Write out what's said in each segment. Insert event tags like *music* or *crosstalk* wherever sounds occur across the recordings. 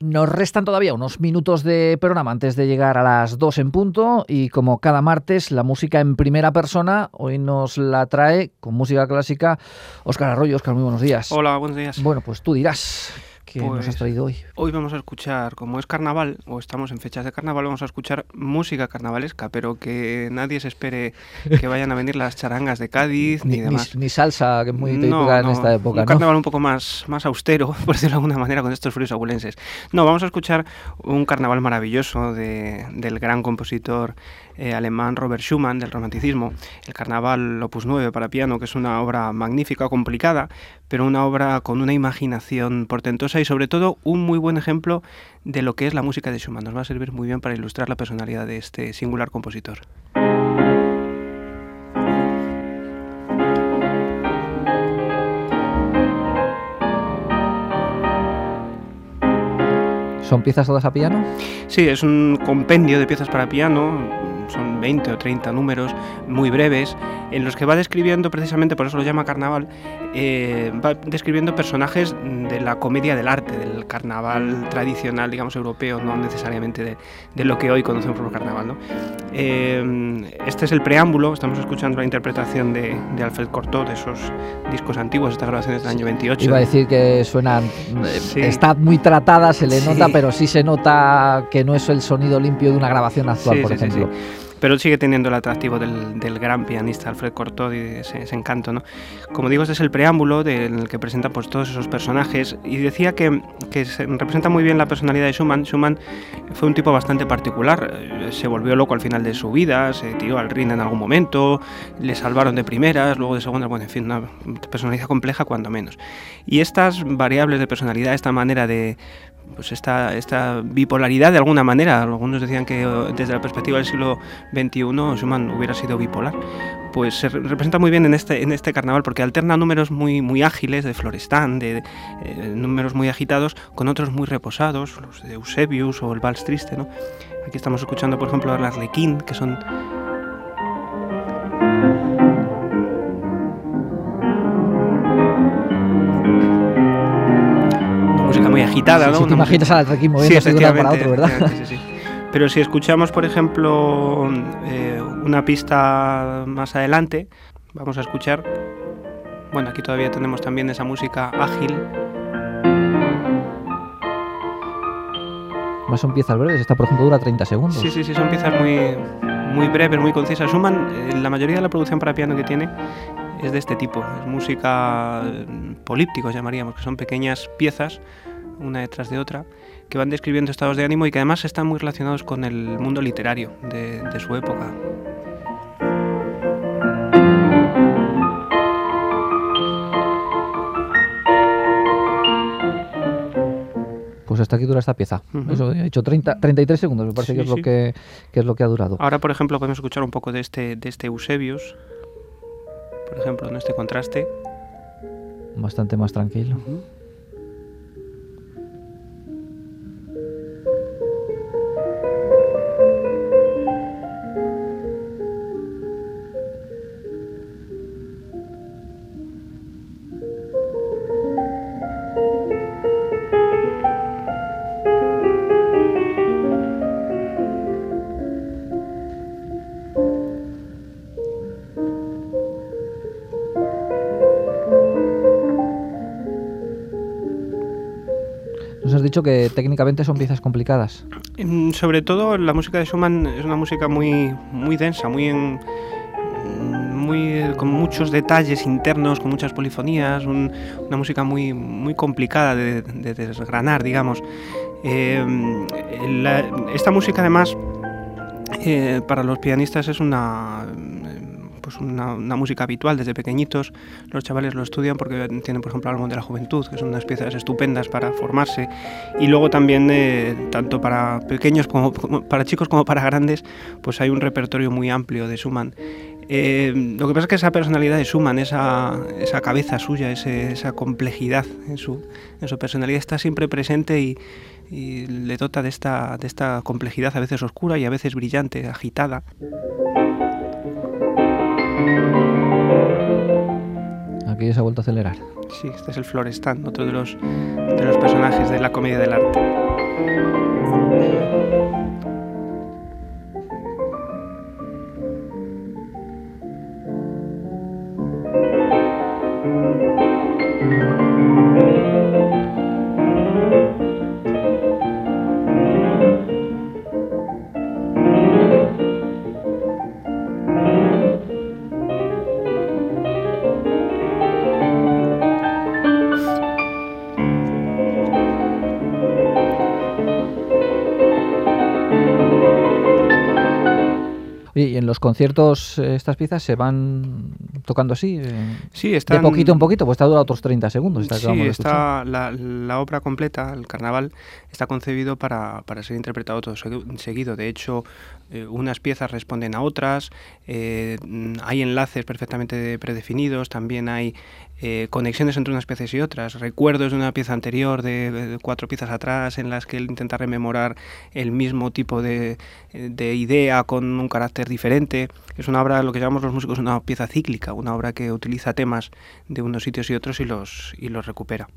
Nos restan todavía unos minutos de programa antes de llegar a las 2 en punto y como cada martes la música en primera persona hoy nos la trae con música clásica Óscar Arroyo. Óscar, muy buenos días. Hola, buenos días. Bueno, pues tú dirás. ¿Qué nos has Pues, traído hoy? Hoy vamos a escuchar, como es carnaval, o estamos en fechas de carnaval, vamos a escuchar música carnavalesca, pero que nadie se espere que vayan a venir las charangas de Cádiz *laughs* ni, Ni, demás. ni salsa, que es muy No, típica en no, esta época, Un ¿no? carnaval un poco más, más austero, *laughs* por decirlo de alguna manera, con estos fríos abulenses. No, vamos a escuchar un carnaval maravilloso de- del gran compositor eh, alemán Robert Schumann, del romanticismo. El carnaval Opus 9 para piano, que es una obra magnífica, complicada, pero una obra con una imaginación portentosa y sobre todo un muy buen ejemplo de lo que es la música de Schumann. Nos va a servir muy bien para ilustrar la personalidad de este singular compositor. ¿Son piezas todas a piano? Sí, es un compendio de piezas para piano, son 20 o 30 números muy breves, en los que va describiendo, precisamente por eso lo llama carnaval, eh, va describiendo personajes de la comedia del arte, del carnaval tradicional, digamos, europeo, no necesariamente de, de lo que hoy conocemos por carnaval. ¿no? Eh, este es el preámbulo, estamos escuchando la interpretación de, de Alfred Cortot, de esos discos antiguos, estas grabaciones del año 28. Iba a decir que suenan... Sí. Está muy tratada, se le Sí. nota, pero sí se nota que no es el sonido limpio de una grabación actual, Sí, por ejemplo. Pero sigue teniendo el atractivo del, gran pianista Alfred Cortot ese, encanto. ¿no? Como digo, este es el preámbulo de- en el que presenta pues, todos esos personajes. Y decía que, que se representa muy bien la personalidad de Schumann. Schumann fue un tipo bastante particular. eh, Se volvió loco al final de su vida, se tiró al ring en algún momento, le salvaron de primeras, luego de segundas. Bueno, en fin, una personalidad compleja cuando menos. Y estas variables de personalidad, esta manera de pues esta, esta bipolaridad de alguna manera. Algunos decían que eh, desde la perspectiva del siglo XXI Schumann hubiera sido bipolar. Pues se re- representa muy bien en este, en este carnaval porque alterna números muy, muy ágiles de Florestan, de, eh, números muy agitados, con otros muy reposados, los de Eusebius o el Vals Triste. ¿no? Aquí estamos escuchando, por ejemplo, el Arlequín, que son agitada. Sí, ¿no? sí, te Una imaginas al Arlequín moviéndose de un para otro, ¿verdad? sí, sí, sí. Pero si escuchamos, por ejemplo, eh, una pista más adelante, vamos a escuchar. Bueno, aquí todavía tenemos también esa música ágil. Más son piezas breves, esta por ejemplo dura 30 segundos. Sí, sí, sí, son piezas muy, muy breves, muy concisas. Schumann, eh, la mayoría de la producción para piano que tiene es de este tipo. Es música eh, polípticos, llamaríamos, que son pequeñas piezas, una detrás de otra, que van describiendo estados de ánimo y que además están muy relacionados con el mundo literario de, de su época. Pues hasta aquí dura esta pieza. Ujú. Eso, he hecho 30, 33 segundos, me parece Sí, que, es lo que, que es lo que ha durado. Ahora, por ejemplo, podemos escuchar un poco de este, de este Eusebius, por ejemplo, en este contraste. Bastante más tranquilo. Que técnicamente son piezas complicadas. Mm, Sobre todo la música de Schumann es una música muy, muy densa, muy muy eh, con muchos detalles internos, con muchas polifonías, un- una música muy, muy complicada de, de desgranar, digamos. Eh, esta música además eh, para los pianistas es una pues una, música habitual desde pequeñitos. Los chavales lo estudian porque tienen, por ejemplo, álbum de la juventud, que son unas piezas estupendas para formarse. Y luego también, eh, tanto para pequeños como, para chicos como para grandes, pues hay un repertorio muy amplio de Schumann. Eh, lo que pasa es que esa personalidad de Schumann, esa, esa cabeza suya, esa complejidad en su, en su personalidad está siempre presente y, y le dota de esta, de esta complejidad a veces oscura y a veces brillante, agitada. Aquí se ha vuelto a acelerar. Sí, este es el Florestan, otro de los, de los personajes de la comedia del arte. Los conciertos eh, estas piezas se van tocando así? Eh, sí, están... De poquito en poquito, pues está dura otros 30 segundos. Está sí, está la, la, obra completa, el carnaval, está concebido para, para ser interpretado todo seguido. De hecho, eh, unas piezas responden a otras, hay enlaces perfectamente predefinidos, también hay conexiones entre unas piezas y otras, recuerdos de una pieza anterior, de, cuatro piezas atrás, en las que él intenta rememorar el mismo tipo de, de idea con un carácter diferente. Es una obra, lo que llamamos los músicos, una pieza cíclica, una obra que utiliza temas de unos sitios y otros y los, y los recupera.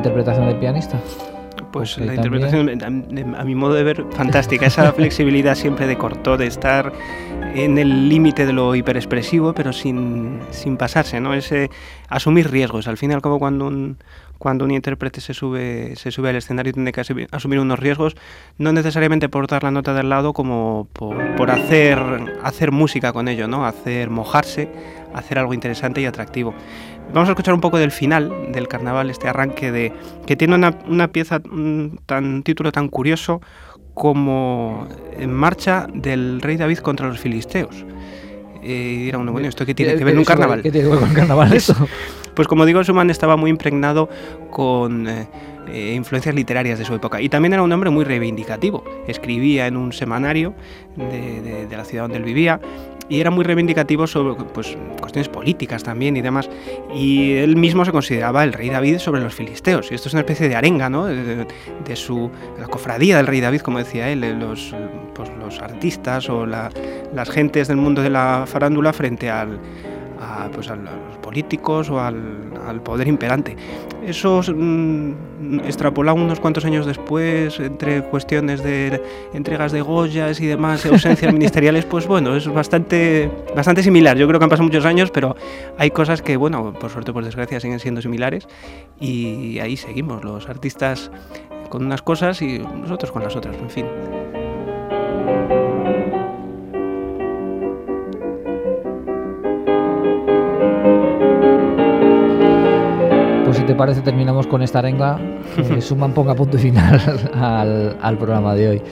Interpretación del pianista? Pues la interpretación, a, mi modo de ver, fantástica. Esa *laughs* flexibilidad siempre de corto, de estar en el límite de lo hiperexpresivo, pero sin, sin, pasarse, ¿no? Ese asumir riesgos. Al fin y al cabo, cuando un, cuando un intérprete se sube, se sube al escenario tiene que asumir unos riesgos, no necesariamente por dar la nota del lado, como por, por hacer, hacer música con ello, ¿no? Hacer mojarse, hacer algo interesante y atractivo. Vamos a escuchar un poco del final del carnaval, este arranque de que tiene una, una pieza, un tan, título tan curioso como En marcha del rey David contra los filisteos. Eh, y dirá uno, bueno, ¿esto qué tiene que ver con un carnaval? ¿Qué tiene que ver con carnaval eso? Pues como digo, Schumann estaba muy impregnado con eh, eh, influencias literarias de su época y también era un hombre muy reivindicativo. Escribía en un semanario de, de la ciudad donde él vivía y era muy reivindicativo sobre pues, cuestiones políticas también y demás. Y él mismo se consideraba el rey David sobre los filisteos. Y esto es una especie de arenga, ¿no? De, su la cofradía del rey David, como decía él, los, pues, los artistas o la, las gentes del mundo de la farándula frente al a, pues a los políticos o al, al poder imperante. Eso mm, extrapolado unos cuantos años después, entre cuestiones de entregas de Goyas y demás, ausencias *laughs* ministeriales, pues bueno, es bastante, bastante similar. Yo creo que han pasado muchos años, pero hay cosas que, bueno, por suerte, por desgracia, siguen siendo similares y ahí seguimos, los artistas con unas cosas y nosotros con las otras, en fin. Te parece, terminamos con esta arenga. Eh, *laughs* Suman ponga punto y final al, programa de hoy.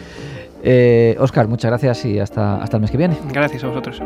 Oscar, eh, muchas gracias y hasta, hasta el mes que viene. Gracias a vosotros.